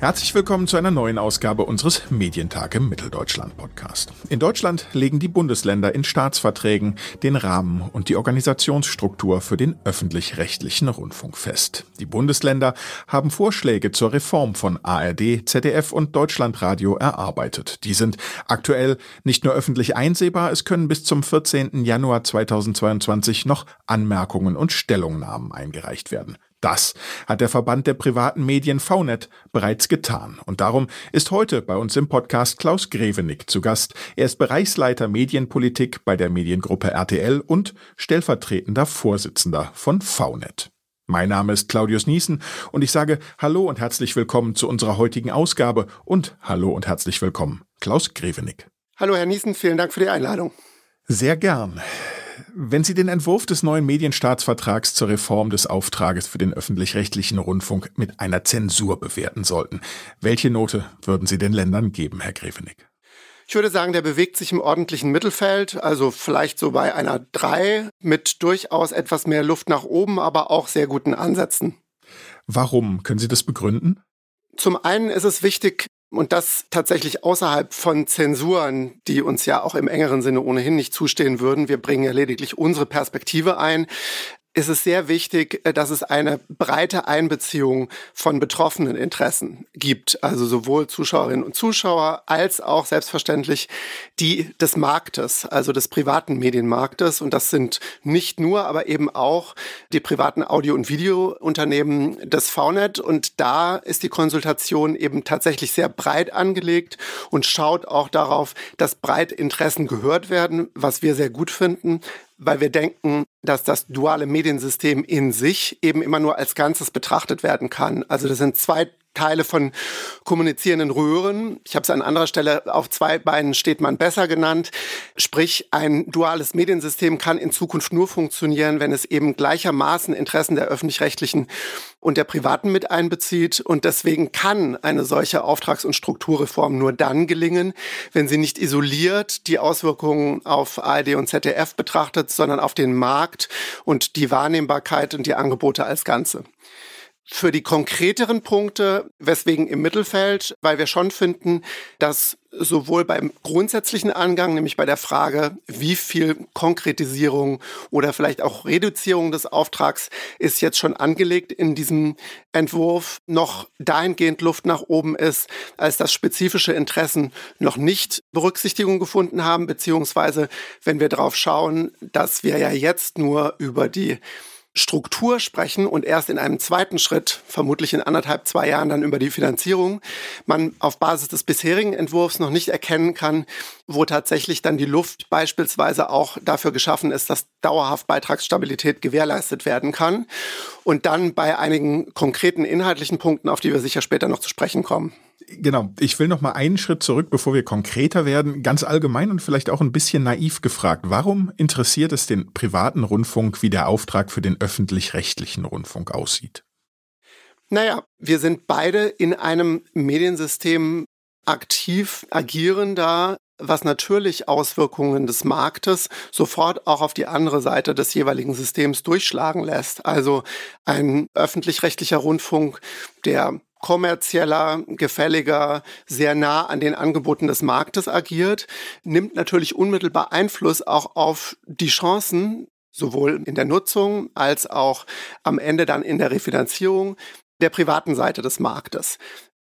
Herzlich willkommen zu einer neuen Ausgabe unseres Medientag im Mitteldeutschland Podcast. In Deutschland legen die Bundesländer in Staatsverträgen den Rahmen und die Organisationsstruktur für den öffentlich-rechtlichen Rundfunk fest. Die Bundesländer haben Vorschläge zur Reform von ARD, ZDF und Deutschlandradio erarbeitet. Die sind aktuell nicht nur öffentlich einsehbar, es können bis zum 14. Januar 2022 noch Anmerkungen und Stellungnahmen eingereicht werden. Das hat der Verband der privaten Medien VNet bereits getan. Und darum ist heute bei uns im Podcast Klaus Grevenick zu Gast. Er ist Bereichsleiter Medienpolitik bei der Mediengruppe RTL und stellvertretender Vorsitzender von VNet. Mein Name ist Claudius Niesen und ich sage Hallo und herzlich willkommen zu unserer heutigen Ausgabe und Hallo und herzlich willkommen, Klaus Grevenick. Hallo Herr Niesen, vielen Dank für die Einladung. Sehr gern. Wenn Sie den Entwurf des neuen Medienstaatsvertrags zur Reform des Auftrages für den öffentlich-rechtlichen Rundfunk mit einer Zensur bewerten sollten, welche Note würden Sie den Ländern geben, Herr Grefenig? Ich würde sagen, der bewegt sich im ordentlichen Mittelfeld, also vielleicht so bei einer 3 mit durchaus etwas mehr Luft nach oben, aber auch sehr guten Ansätzen. Warum? Können Sie das begründen? Zum einen ist es wichtig, und das tatsächlich außerhalb von Zensuren, die uns ja auch im engeren Sinne ohnehin nicht zustehen würden. Wir bringen ja lediglich unsere Perspektive ein ist es sehr wichtig, äh, dass es eine breite Einbeziehung von betroffenen Interessen gibt. Also sowohl Zuschauerinnen und Zuschauer als auch selbstverständlich die des Marktes, also des privaten Medienmarktes. Und das sind nicht nur, aber eben auch die privaten Audio- und Videounternehmen des VNet. Und da ist die Konsultation eben tatsächlich sehr breit angelegt und schaut auch darauf, dass breit Interessen gehört werden, was wir sehr gut finden weil wir denken, dass das duale Mediensystem in sich eben immer nur als Ganzes betrachtet werden kann. Also das sind zwei Teile von kommunizierenden Röhren. Ich habe es an anderer Stelle auf zwei Beinen steht man besser genannt. Sprich, ein duales Mediensystem kann in Zukunft nur funktionieren, wenn es eben gleichermaßen Interessen der öffentlich-rechtlichen und der privaten mit einbezieht. Und deswegen kann eine solche Auftrags- und Strukturreform nur dann gelingen, wenn sie nicht isoliert die Auswirkungen auf ARD und ZDF betrachtet, sondern auf den Markt und die Wahrnehmbarkeit und die Angebote als Ganze. Für die konkreteren Punkte, weswegen im Mittelfeld, weil wir schon finden, dass sowohl beim grundsätzlichen Angang, nämlich bei der Frage, wie viel Konkretisierung oder vielleicht auch Reduzierung des Auftrags ist jetzt schon angelegt in diesem Entwurf, noch dahingehend Luft nach oben ist, als dass spezifische Interessen noch nicht Berücksichtigung gefunden haben, beziehungsweise wenn wir darauf schauen, dass wir ja jetzt nur über die Struktur sprechen und erst in einem zweiten Schritt, vermutlich in anderthalb, zwei Jahren dann über die Finanzierung, man auf Basis des bisherigen Entwurfs noch nicht erkennen kann, wo tatsächlich dann die Luft beispielsweise auch dafür geschaffen ist, dass dauerhaft Beitragsstabilität gewährleistet werden kann. Und dann bei einigen konkreten inhaltlichen Punkten, auf die wir sicher später noch zu sprechen kommen genau, ich will noch mal einen Schritt zurück, bevor wir konkreter werden. Ganz allgemein und vielleicht auch ein bisschen naiv gefragt. Warum interessiert es den privaten Rundfunk, wie der Auftrag für den öffentlich-rechtlichen Rundfunk aussieht? Naja, wir sind beide in einem Mediensystem aktiv agierender, was natürlich Auswirkungen des Marktes sofort auch auf die andere Seite des jeweiligen Systems durchschlagen lässt. Also ein öffentlich-rechtlicher Rundfunk, der kommerzieller, gefälliger, sehr nah an den Angeboten des Marktes agiert, nimmt natürlich unmittelbar Einfluss auch auf die Chancen, sowohl in der Nutzung als auch am Ende dann in der Refinanzierung der privaten Seite des Marktes.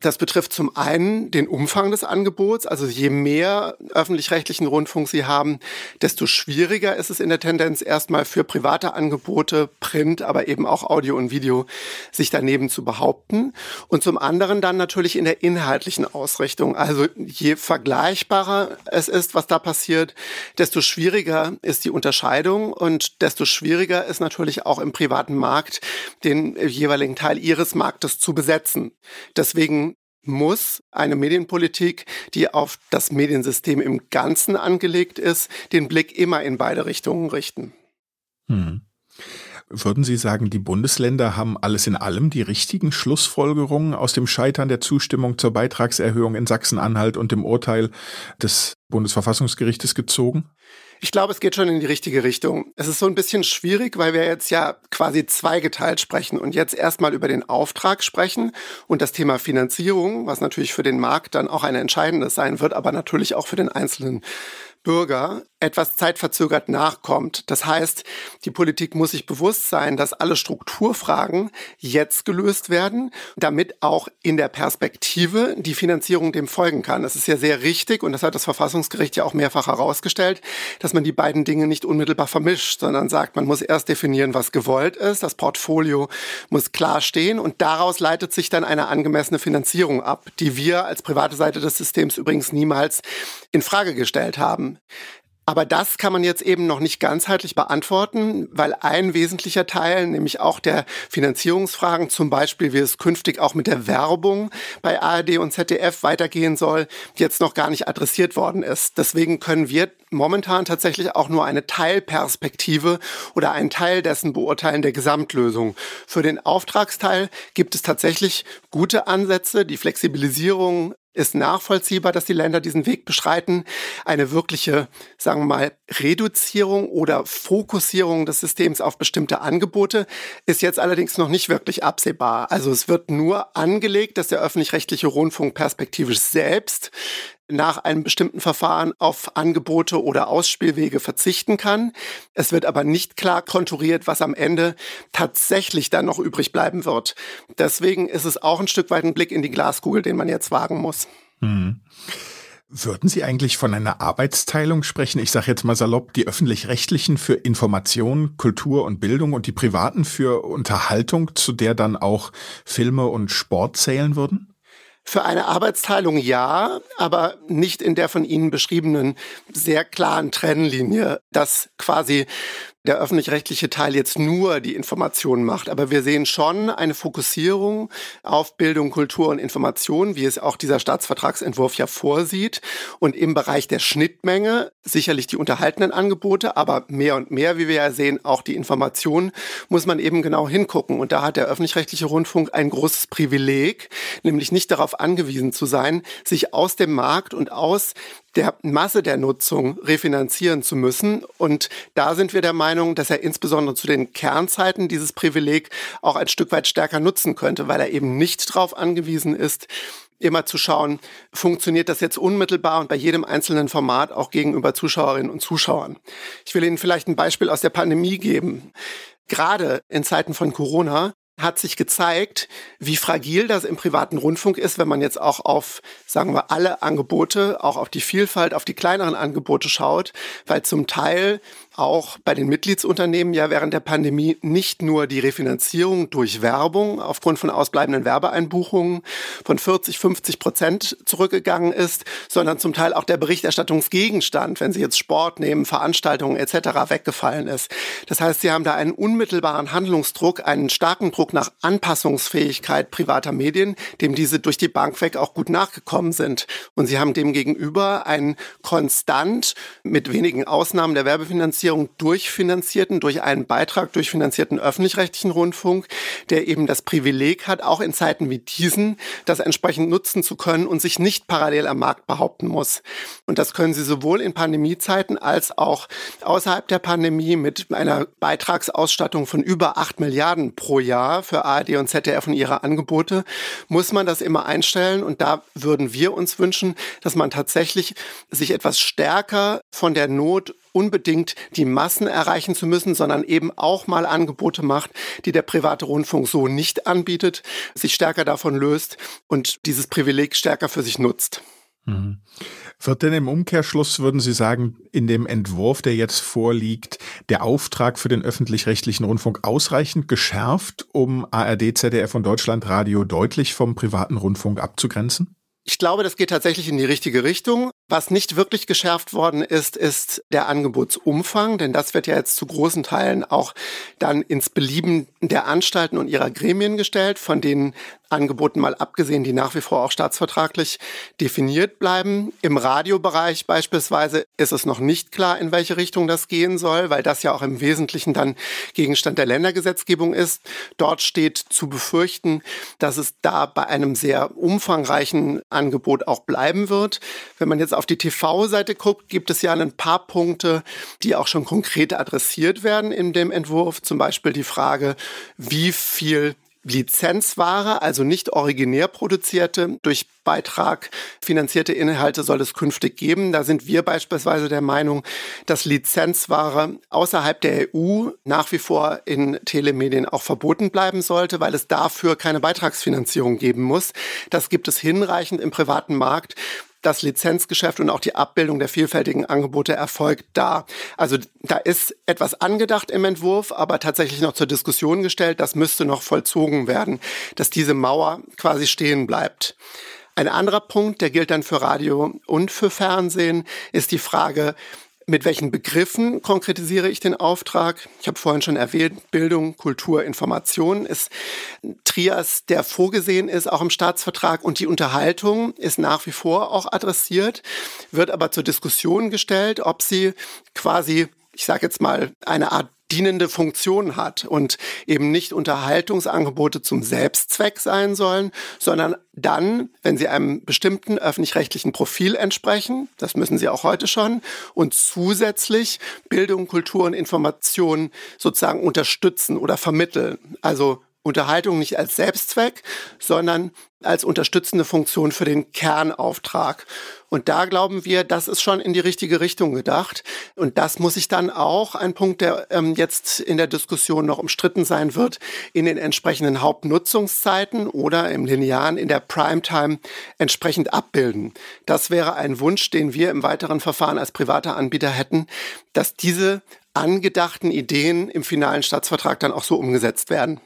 Das betrifft zum einen den Umfang des Angebots. Also je mehr öffentlich-rechtlichen Rundfunk Sie haben, desto schwieriger ist es in der Tendenz erstmal für private Angebote, Print, aber eben auch Audio und Video, sich daneben zu behaupten. Und zum anderen dann natürlich in der inhaltlichen Ausrichtung. Also je vergleichbarer es ist, was da passiert, desto schwieriger ist die Unterscheidung und desto schwieriger ist natürlich auch im privaten Markt den jeweiligen Teil Ihres Marktes zu besetzen. Deswegen muss eine Medienpolitik, die auf das Mediensystem im Ganzen angelegt ist, den Blick immer in beide Richtungen richten. Hm. Würden Sie sagen, die Bundesländer haben alles in allem die richtigen Schlussfolgerungen aus dem Scheitern der Zustimmung zur Beitragserhöhung in Sachsen-Anhalt und dem Urteil des Bundesverfassungsgerichtes gezogen? Ich glaube, es geht schon in die richtige Richtung. Es ist so ein bisschen schwierig, weil wir jetzt ja quasi zweigeteilt sprechen und jetzt erstmal über den Auftrag sprechen und das Thema Finanzierung, was natürlich für den Markt dann auch ein entscheidendes sein wird, aber natürlich auch für den einzelnen Bürger etwas zeitverzögert nachkommt. Das heißt, die Politik muss sich bewusst sein, dass alle Strukturfragen jetzt gelöst werden, damit auch in der Perspektive die Finanzierung dem folgen kann. Das ist ja sehr richtig und das hat das Verfassungsgericht ja auch mehrfach herausgestellt, dass man die beiden Dinge nicht unmittelbar vermischt, sondern sagt, man muss erst definieren, was gewollt ist, das Portfolio muss klar stehen und daraus leitet sich dann eine angemessene Finanzierung ab, die wir als private Seite des Systems übrigens niemals in Frage gestellt haben. Aber das kann man jetzt eben noch nicht ganzheitlich beantworten, weil ein wesentlicher Teil, nämlich auch der Finanzierungsfragen, zum Beispiel wie es künftig auch mit der Werbung bei ARD und ZDF weitergehen soll, jetzt noch gar nicht adressiert worden ist. Deswegen können wir momentan tatsächlich auch nur eine Teilperspektive oder einen Teil dessen beurteilen der Gesamtlösung. Für den Auftragsteil gibt es tatsächlich gute Ansätze. Die Flexibilisierung ist nachvollziehbar, dass die Länder diesen Weg beschreiten. Eine wirkliche, sagen wir mal, Reduzierung oder Fokussierung des Systems auf bestimmte Angebote ist jetzt allerdings noch nicht wirklich absehbar. Also es wird nur angelegt, dass der öffentlich-rechtliche Rundfunk perspektivisch selbst nach einem bestimmten Verfahren auf Angebote oder Ausspielwege verzichten kann. Es wird aber nicht klar konturiert, was am Ende tatsächlich dann noch übrig bleiben wird. Deswegen ist es auch ein Stück weit ein Blick in die Glaskugel, den man jetzt wagen muss. Hm. Würden Sie eigentlich von einer Arbeitsteilung sprechen? Ich sage jetzt mal salopp, die öffentlich-rechtlichen für Information, Kultur und Bildung und die privaten für Unterhaltung, zu der dann auch Filme und Sport zählen würden? Für eine Arbeitsteilung ja, aber nicht in der von Ihnen beschriebenen sehr klaren Trennlinie, dass quasi der öffentlich-rechtliche Teil jetzt nur die Informationen macht. Aber wir sehen schon eine Fokussierung auf Bildung, Kultur und Information, wie es auch dieser Staatsvertragsentwurf ja vorsieht. Und im Bereich der Schnittmenge sicherlich die unterhaltenen Angebote, aber mehr und mehr, wie wir ja sehen, auch die Informationen, muss man eben genau hingucken. Und da hat der öffentlich-rechtliche Rundfunk ein großes Privileg, nämlich nicht darauf angewiesen zu sein, sich aus dem Markt und aus der Masse der Nutzung refinanzieren zu müssen. Und da sind wir der Meinung, dass er insbesondere zu den Kernzeiten dieses Privileg auch ein Stück weit stärker nutzen könnte, weil er eben nicht darauf angewiesen ist, immer zu schauen, funktioniert das jetzt unmittelbar und bei jedem einzelnen Format auch gegenüber Zuschauerinnen und Zuschauern. Ich will Ihnen vielleicht ein Beispiel aus der Pandemie geben. Gerade in Zeiten von Corona hat sich gezeigt, wie fragil das im privaten Rundfunk ist, wenn man jetzt auch auf, sagen wir, alle Angebote, auch auf die Vielfalt, auf die kleineren Angebote schaut, weil zum Teil auch bei den Mitgliedsunternehmen ja während der Pandemie nicht nur die Refinanzierung durch Werbung aufgrund von ausbleibenden Werbeeinbuchungen von 40, 50 Prozent zurückgegangen ist, sondern zum Teil auch der Berichterstattungsgegenstand, wenn Sie jetzt Sport nehmen, Veranstaltungen etc. weggefallen ist. Das heißt, Sie haben da einen unmittelbaren Handlungsdruck, einen starken Druck nach Anpassungsfähigkeit privater Medien, dem diese durch die Bank weg auch gut nachgekommen sind. Und Sie haben demgegenüber einen konstant mit wenigen Ausnahmen der Werbefinanzierung Finanzierung durchfinanzierten, durch einen Beitrag durchfinanzierten öffentlich-rechtlichen Rundfunk, der eben das Privileg hat, auch in Zeiten wie diesen, das entsprechend nutzen zu können und sich nicht parallel am Markt behaupten muss. Und das können Sie sowohl in Pandemiezeiten als auch außerhalb der Pandemie mit einer Beitragsausstattung von über acht Milliarden pro Jahr für ARD und ZDF und ihre Angebote, muss man das immer einstellen. Und da würden wir uns wünschen, dass man tatsächlich sich etwas stärker von der Not unbedingt die Massen erreichen zu müssen, sondern eben auch mal Angebote macht, die der private Rundfunk so nicht anbietet, sich stärker davon löst und dieses Privileg stärker für sich nutzt. Mhm. Wird denn im Umkehrschluss, würden Sie sagen, in dem Entwurf, der jetzt vorliegt, der Auftrag für den öffentlich-rechtlichen Rundfunk ausreichend geschärft, um ARD, ZDF und Deutschlandradio deutlich vom privaten Rundfunk abzugrenzen? Ich glaube, das geht tatsächlich in die richtige Richtung. Was nicht wirklich geschärft worden ist, ist der Angebotsumfang, denn das wird ja jetzt zu großen Teilen auch dann ins Belieben der Anstalten und ihrer Gremien gestellt, von denen Angeboten mal abgesehen, die nach wie vor auch staatsvertraglich definiert bleiben. Im Radiobereich beispielsweise ist es noch nicht klar, in welche Richtung das gehen soll, weil das ja auch im Wesentlichen dann Gegenstand der Ländergesetzgebung ist. Dort steht zu befürchten, dass es da bei einem sehr umfangreichen Angebot auch bleiben wird. Wenn man jetzt auf die TV-Seite guckt, gibt es ja ein paar Punkte, die auch schon konkret adressiert werden in dem Entwurf. Zum Beispiel die Frage, wie viel Lizenzware, also nicht originär produzierte, durch Beitrag finanzierte Inhalte soll es künftig geben. Da sind wir beispielsweise der Meinung, dass Lizenzware außerhalb der EU nach wie vor in Telemedien auch verboten bleiben sollte, weil es dafür keine Beitragsfinanzierung geben muss. Das gibt es hinreichend im privaten Markt das Lizenzgeschäft und auch die Abbildung der vielfältigen Angebote erfolgt da. Also da ist etwas angedacht im Entwurf, aber tatsächlich noch zur Diskussion gestellt. Das müsste noch vollzogen werden, dass diese Mauer quasi stehen bleibt. Ein anderer Punkt, der gilt dann für Radio und für Fernsehen, ist die Frage, mit welchen Begriffen konkretisiere ich den Auftrag? Ich habe vorhin schon erwähnt, Bildung, Kultur, Information ist Trias, der vorgesehen ist, auch im Staatsvertrag. Und die Unterhaltung ist nach wie vor auch adressiert, wird aber zur Diskussion gestellt, ob sie quasi ich sage jetzt mal, eine Art dienende Funktion hat und eben nicht Unterhaltungsangebote zum Selbstzweck sein sollen, sondern dann, wenn sie einem bestimmten öffentlich-rechtlichen Profil entsprechen, das müssen sie auch heute schon, und zusätzlich Bildung, Kultur und Information sozusagen unterstützen oder vermitteln. Also Unterhaltung nicht als Selbstzweck, sondern als unterstützende Funktion für den Kernauftrag. Und da glauben wir, das ist schon in die richtige Richtung gedacht. Und das muss sich dann auch, ein Punkt, der ähm, jetzt in der Diskussion noch umstritten sein wird, in den entsprechenden Hauptnutzungszeiten oder im Linearen in der Primetime entsprechend abbilden. Das wäre ein Wunsch, den wir im weiteren Verfahren als privater Anbieter hätten, dass diese angedachten Ideen im finalen Staatsvertrag dann auch so umgesetzt werden.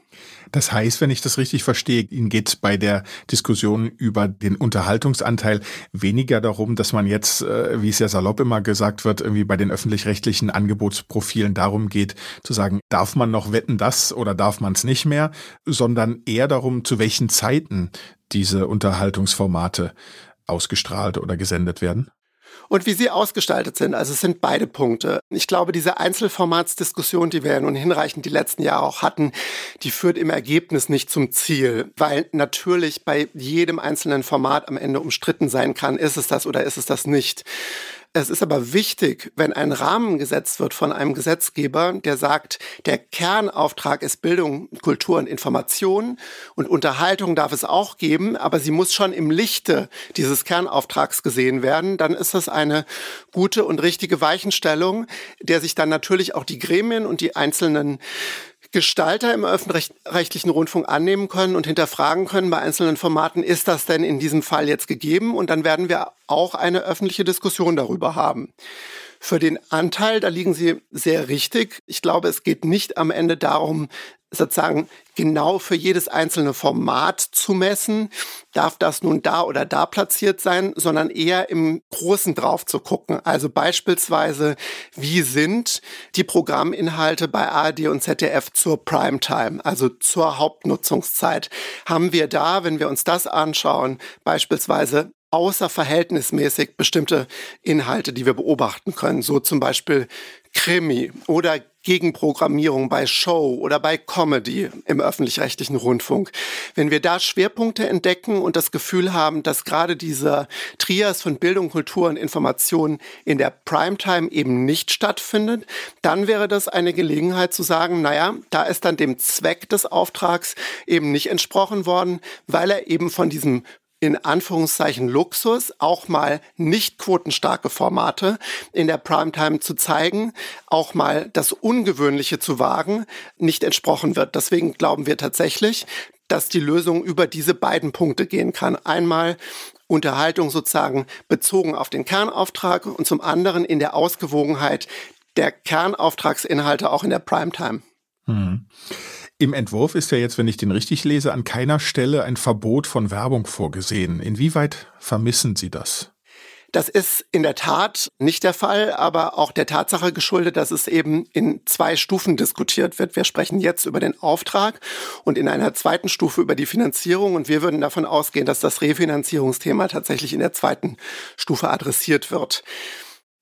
Das heißt, wenn ich das richtig verstehe, Ihnen geht es bei der Diskussion über den Unterhaltungsanteil weniger darum, dass man jetzt, äh, wie es ja salopp immer gesagt wird, irgendwie bei den öffentlich-rechtlichen Angebotsprofilen darum geht, zu sagen, darf man noch wetten das oder darf man es nicht mehr, sondern eher darum, zu welchen Zeiten diese Unterhaltungsformate ausgestrahlt oder gesendet werden? Und wie sie ausgestaltet sind. Also es sind beide Punkte. Ich glaube, diese Einzelformatsdiskussion, die wir ja nun hinreichend die letzten Jahre auch hatten, die führt im Ergebnis nicht zum Ziel, weil natürlich bei jedem einzelnen Format am Ende umstritten sein kann, ist es das oder ist es das nicht. Es ist aber wichtig, wenn ein Rahmen gesetzt wird von einem Gesetzgeber, der sagt, der Kernauftrag ist Bildung, Kultur und Information und Unterhaltung darf es auch geben, aber sie muss schon im Lichte dieses Kernauftrags gesehen werden, dann ist das eine gute und richtige Weichenstellung, der sich dann natürlich auch die Gremien und die einzelnen Gestalter im öffentlich-rechtlichen Rundfunk annehmen können und hinterfragen können bei einzelnen Formaten, ist das denn in diesem Fall jetzt gegeben? Und dann werden wir auch eine öffentliche Diskussion darüber haben. Für den Anteil, da liegen Sie sehr richtig. Ich glaube, es geht nicht am Ende darum, sozusagen genau für jedes einzelne Format zu messen, darf das nun da oder da platziert sein, sondern eher im Großen drauf zu gucken. Also beispielsweise, wie sind die Programminhalte bei ARD und ZDF zur Primetime, also zur Hauptnutzungszeit? Haben wir da, wenn wir uns das anschauen, beispielsweise außerverhältnismäßig bestimmte Inhalte, die wir beobachten können, so zum Beispiel Krimi oder Gegenprogrammierung bei Show oder bei Comedy im öffentlich-rechtlichen Rundfunk. Wenn wir da Schwerpunkte entdecken und das Gefühl haben, dass gerade dieser Trias von Bildung, Kultur und Information in der Primetime eben nicht stattfindet, dann wäre das eine Gelegenheit zu sagen, naja, da ist dann dem Zweck des Auftrags eben nicht entsprochen worden, weil er eben von diesem in Anführungszeichen Luxus, auch mal nicht quotenstarke Formate in der Primetime zu zeigen, auch mal das Ungewöhnliche zu wagen, nicht entsprochen wird. Deswegen glauben wir tatsächlich, dass die Lösung über diese beiden Punkte gehen kann. Einmal Unterhaltung sozusagen bezogen auf den Kernauftrag und zum anderen in der Ausgewogenheit der Kernauftragsinhalte auch in der Primetime. Hm. Im Entwurf ist ja jetzt, wenn ich den richtig lese, an keiner Stelle ein Verbot von Werbung vorgesehen. Inwieweit vermissen Sie das? Das ist in der Tat nicht der Fall, aber auch der Tatsache geschuldet, dass es eben in zwei Stufen diskutiert wird. Wir sprechen jetzt über den Auftrag und in einer zweiten Stufe über die Finanzierung. Und wir würden davon ausgehen, dass das Refinanzierungsthema tatsächlich in der zweiten Stufe adressiert wird.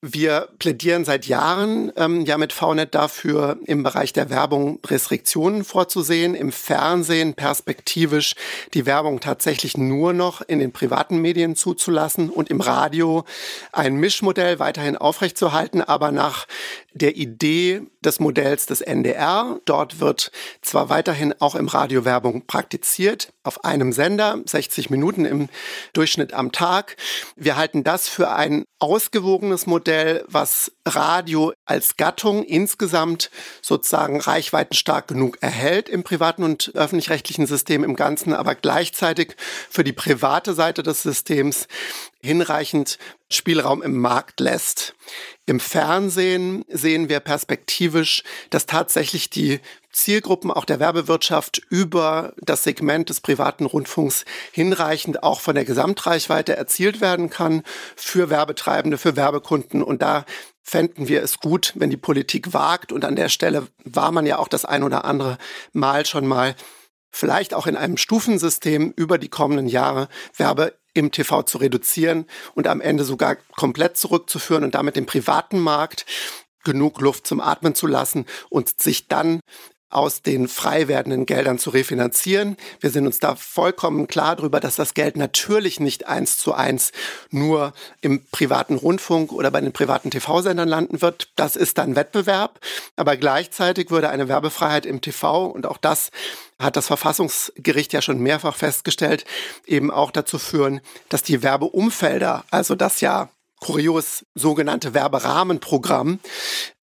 Wir plädieren seit Jahren ähm, ja mit VNet dafür, im Bereich der Werbung Restriktionen vorzusehen, im Fernsehen perspektivisch die Werbung tatsächlich nur noch in den privaten Medien zuzulassen und im Radio ein Mischmodell weiterhin aufrechtzuerhalten, aber nach der Idee des Modells des NDR. Dort wird zwar weiterhin auch im Radio Werbung praktiziert, auf einem Sender, 60 Minuten im Durchschnitt am Tag. Wir halten das für ein ausgewogenes Modell, was Radio als Gattung insgesamt sozusagen reichweitenstark genug erhält im privaten und öffentlich-rechtlichen System im Ganzen, aber gleichzeitig für die private Seite des Systems hinreichend Spielraum im Markt lässt. Im Fernsehen sehen wir perspektivisch, dass tatsächlich die Zielgruppen auch der Werbewirtschaft über das Segment des privaten Rundfunks hinreichend auch von der Gesamtreichweite erzielt werden kann für Werbetreibende, für Werbekunden. Und da fänden wir es gut, wenn die Politik wagt. Und an der Stelle war man ja auch das ein oder andere Mal schon mal vielleicht auch in einem Stufensystem über die kommenden Jahre Werbe im TV zu reduzieren und am Ende sogar komplett zurückzuführen und damit den privaten Markt genug Luft zum Atmen zu lassen und sich dann aus den frei werdenden Geldern zu refinanzieren. Wir sind uns da vollkommen klar darüber, dass das Geld natürlich nicht eins zu eins nur im privaten Rundfunk oder bei den privaten TV-Sendern landen wird. Das ist dann Wettbewerb. Aber gleichzeitig würde eine Werbefreiheit im TV, und auch das hat das Verfassungsgericht ja schon mehrfach festgestellt, eben auch dazu führen, dass die Werbeumfelder, also das ja kurios sogenannte Werberahmenprogramm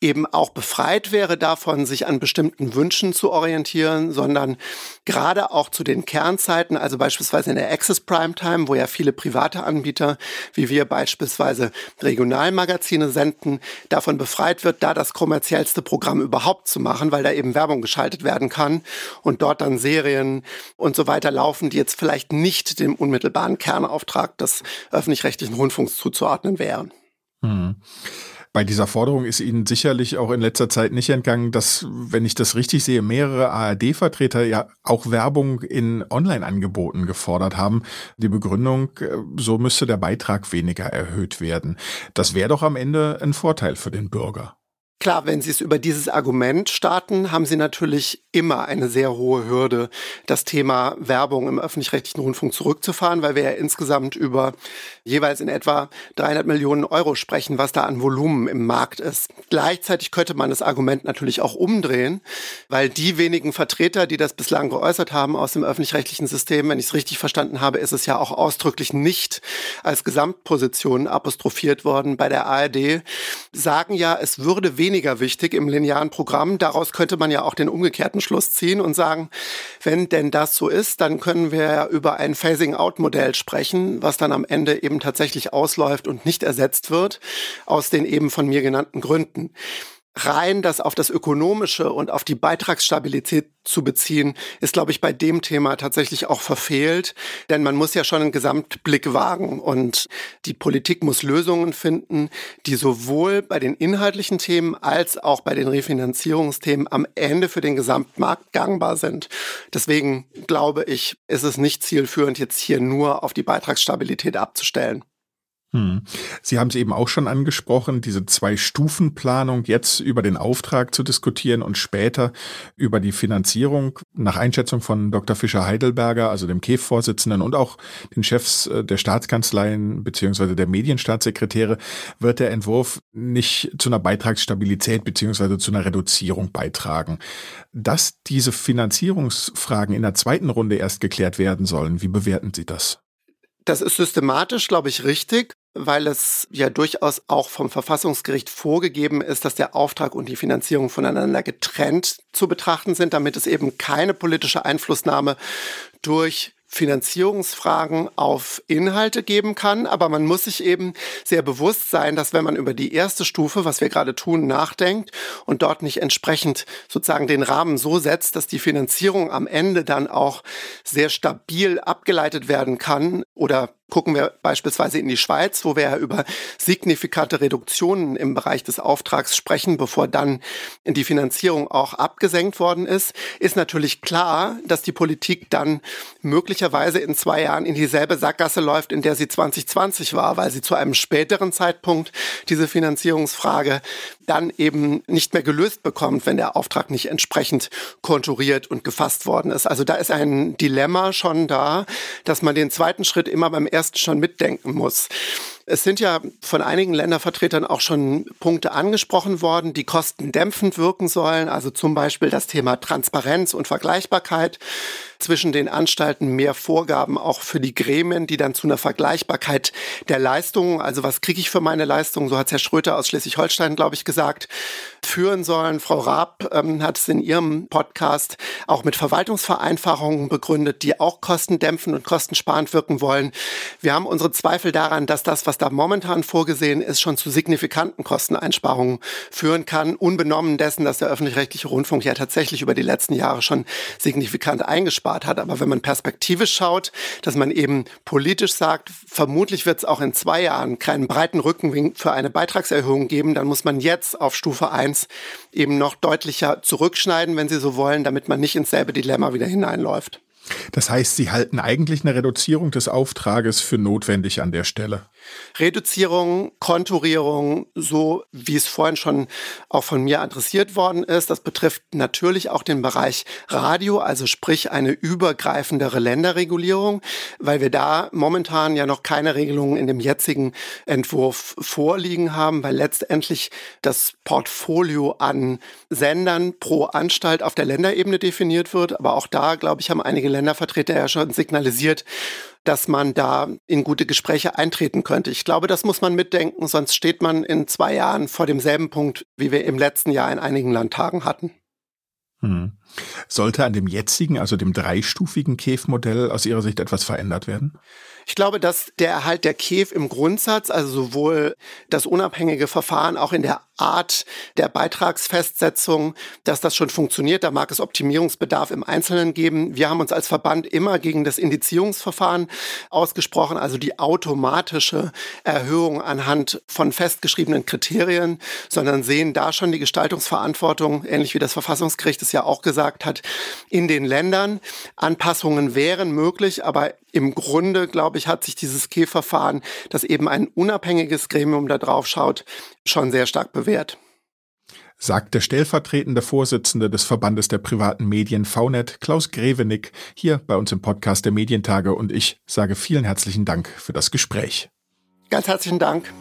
eben auch befreit wäre davon, sich an bestimmten Wünschen zu orientieren, sondern gerade auch zu den Kernzeiten, also beispielsweise in der Access Primetime, wo ja viele private Anbieter, wie wir beispielsweise Regionalmagazine senden, davon befreit wird, da das kommerziellste Programm überhaupt zu machen, weil da eben Werbung geschaltet werden kann und dort dann Serien und so weiter laufen, die jetzt vielleicht nicht dem unmittelbaren Kernauftrag des öffentlich-rechtlichen Rundfunks zuzuordnen wären. Hm. Bei dieser Forderung ist Ihnen sicherlich auch in letzter Zeit nicht entgangen, dass, wenn ich das richtig sehe, mehrere ARD-Vertreter ja auch Werbung in Online-Angeboten gefordert haben. Die Begründung, äh, so müsste der Beitrag weniger erhöht werden. Das wäre doch am Ende ein Vorteil für den Bürger. Klar, wenn Sie es über dieses Argument starten, haben Sie natürlich immer eine sehr hohe Hürde, das Thema Werbung im öffentlich-rechtlichen Rundfunk zurückzufahren, weil wir ja insgesamt über jeweils in etwa 300 Millionen Euro sprechen, was da an Volumen im Markt ist. Gleichzeitig könnte man das Argument natürlich auch umdrehen, weil die wenigen Vertreter, die das bislang geäußert haben aus dem öffentlich-rechtlichen System, wenn ich es richtig verstanden habe, ist es ja auch ausdrücklich nicht als Gesamtposition apostrophiert worden bei der ARD, sagen ja, es würde weniger weniger wichtig im linearen Programm. Daraus könnte man ja auch den umgekehrten Schluss ziehen und sagen, wenn denn das so ist, dann können wir über ein Phasing-out-Modell sprechen, was dann am Ende eben tatsächlich ausläuft und nicht ersetzt wird, aus den eben von mir genannten Gründen rein das auf das Ökonomische und auf die Beitragsstabilität zu beziehen, ist, glaube ich, bei dem Thema tatsächlich auch verfehlt. Denn man muss ja schon einen Gesamtblick wagen und die Politik muss Lösungen finden, die sowohl bei den inhaltlichen Themen als auch bei den Refinanzierungsthemen am Ende für den Gesamtmarkt gangbar sind. Deswegen glaube ich, ist es nicht zielführend, jetzt hier nur auf die Beitragsstabilität abzustellen. Hm. Sie haben es eben auch schon angesprochen, diese Zwei-Stufen-Planung, jetzt über den Auftrag zu diskutieren und später über die Finanzierung. Nach Einschätzung von Dr. Fischer-Heidelberger, also dem KEF-Vorsitzenden und auch den Chefs äh, der Staatskanzleien beziehungsweise der Medienstaatssekretäre, wird der Entwurf nicht zu einer Beitragsstabilität beziehungsweise zu einer Reduzierung beitragen. Dass diese Finanzierungsfragen in der zweiten Runde erst geklärt werden sollen, wie bewerten Sie das? Das ist systematisch, glaube ich, richtig weil es ja durchaus auch vom Verfassungsgericht vorgegeben ist, dass der Auftrag und die Finanzierung voneinander getrennt zu betrachten sind, damit es eben keine politische Einflussnahme durch Finanzierungsfragen auf Inhalte geben kann. Aber man muss sich eben sehr bewusst sein, dass wenn man über die erste Stufe, was wir gerade tun, nachdenkt und dort nicht entsprechend sozusagen den Rahmen so setzt, dass die Finanzierung am Ende dann auch sehr stabil abgeleitet werden kann oder Gucken wir beispielsweise in die Schweiz, wo wir ja über signifikante Reduktionen im Bereich des Auftrags sprechen, bevor dann die Finanzierung auch abgesenkt worden ist, ist natürlich klar, dass die Politik dann möglicherweise in zwei Jahren in dieselbe Sackgasse läuft, in der sie 2020 war, weil sie zu einem späteren Zeitpunkt diese Finanzierungsfrage dann eben nicht mehr gelöst bekommt, wenn der Auftrag nicht entsprechend konturiert und gefasst worden ist. Also da ist ein Dilemma schon da, dass man den zweiten Schritt immer beim ersten schon mitdenken muss. Es sind ja von einigen Ländervertretern auch schon Punkte angesprochen worden, die kostendämpfend wirken sollen, also zum Beispiel das Thema Transparenz und Vergleichbarkeit zwischen den Anstalten, mehr Vorgaben auch für die Gremien, die dann zu einer Vergleichbarkeit der Leistungen, also was kriege ich für meine Leistung, so hat Herr Schröter aus Schleswig-Holstein, glaube ich, gesagt, führen sollen. Frau Raab ähm, hat es in ihrem Podcast auch mit Verwaltungsvereinfachungen begründet, die auch kostendämpfend und kostensparend wirken wollen. Wir haben unsere Zweifel daran, dass das, was da momentan vorgesehen ist, schon zu signifikanten Kosteneinsparungen führen kann, unbenommen dessen, dass der öffentlich-rechtliche Rundfunk ja tatsächlich über die letzten Jahre schon signifikant eingespart hat. Aber wenn man perspektivisch schaut, dass man eben politisch sagt, vermutlich wird es auch in zwei Jahren keinen breiten Rückenwind für eine Beitragserhöhung geben, dann muss man jetzt auf Stufe 1 eben noch deutlicher zurückschneiden, wenn Sie so wollen, damit man nicht ins selbe Dilemma wieder hineinläuft. Das heißt, Sie halten eigentlich eine Reduzierung des Auftrages für notwendig an der Stelle. Reduzierung, Konturierung, so wie es vorhin schon auch von mir adressiert worden ist. Das betrifft natürlich auch den Bereich Radio, also sprich eine übergreifendere Länderregulierung, weil wir da momentan ja noch keine Regelungen in dem jetzigen Entwurf vorliegen haben, weil letztendlich das Portfolio an Sendern pro Anstalt auf der Länderebene definiert wird. Aber auch da, glaube ich, haben einige Ländervertreter ja schon signalisiert, dass man da in gute Gespräche eintreten könnte. Ich glaube, das muss man mitdenken, sonst steht man in zwei Jahren vor demselben Punkt, wie wir im letzten Jahr in einigen Landtagen hatten. Hm. Sollte an dem jetzigen, also dem dreistufigen KEF-Modell aus Ihrer Sicht etwas verändert werden? Ich glaube, dass der Erhalt der KEF im Grundsatz, also sowohl das unabhängige Verfahren auch in der Art der Beitragsfestsetzung, dass das schon funktioniert. Da mag es Optimierungsbedarf im Einzelnen geben. Wir haben uns als Verband immer gegen das Indizierungsverfahren ausgesprochen, also die automatische Erhöhung anhand von festgeschriebenen Kriterien, sondern sehen da schon die Gestaltungsverantwortung, ähnlich wie das Verfassungsgericht es ja auch gesagt hat, in den Ländern. Anpassungen wären möglich, aber im Grunde, glaube ich, hat sich dieses K-Verfahren, das eben ein unabhängiges Gremium da drauf schaut, schon sehr stark bewährt. Sagt der stellvertretende Vorsitzende des Verbandes der privaten Medien VNet, Klaus Grevenick, hier bei uns im Podcast der Medientage und ich sage vielen herzlichen Dank für das Gespräch. Ganz herzlichen Dank.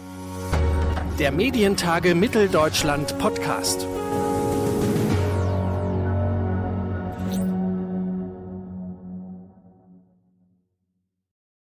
Der Medientage Mitteldeutschland Podcast.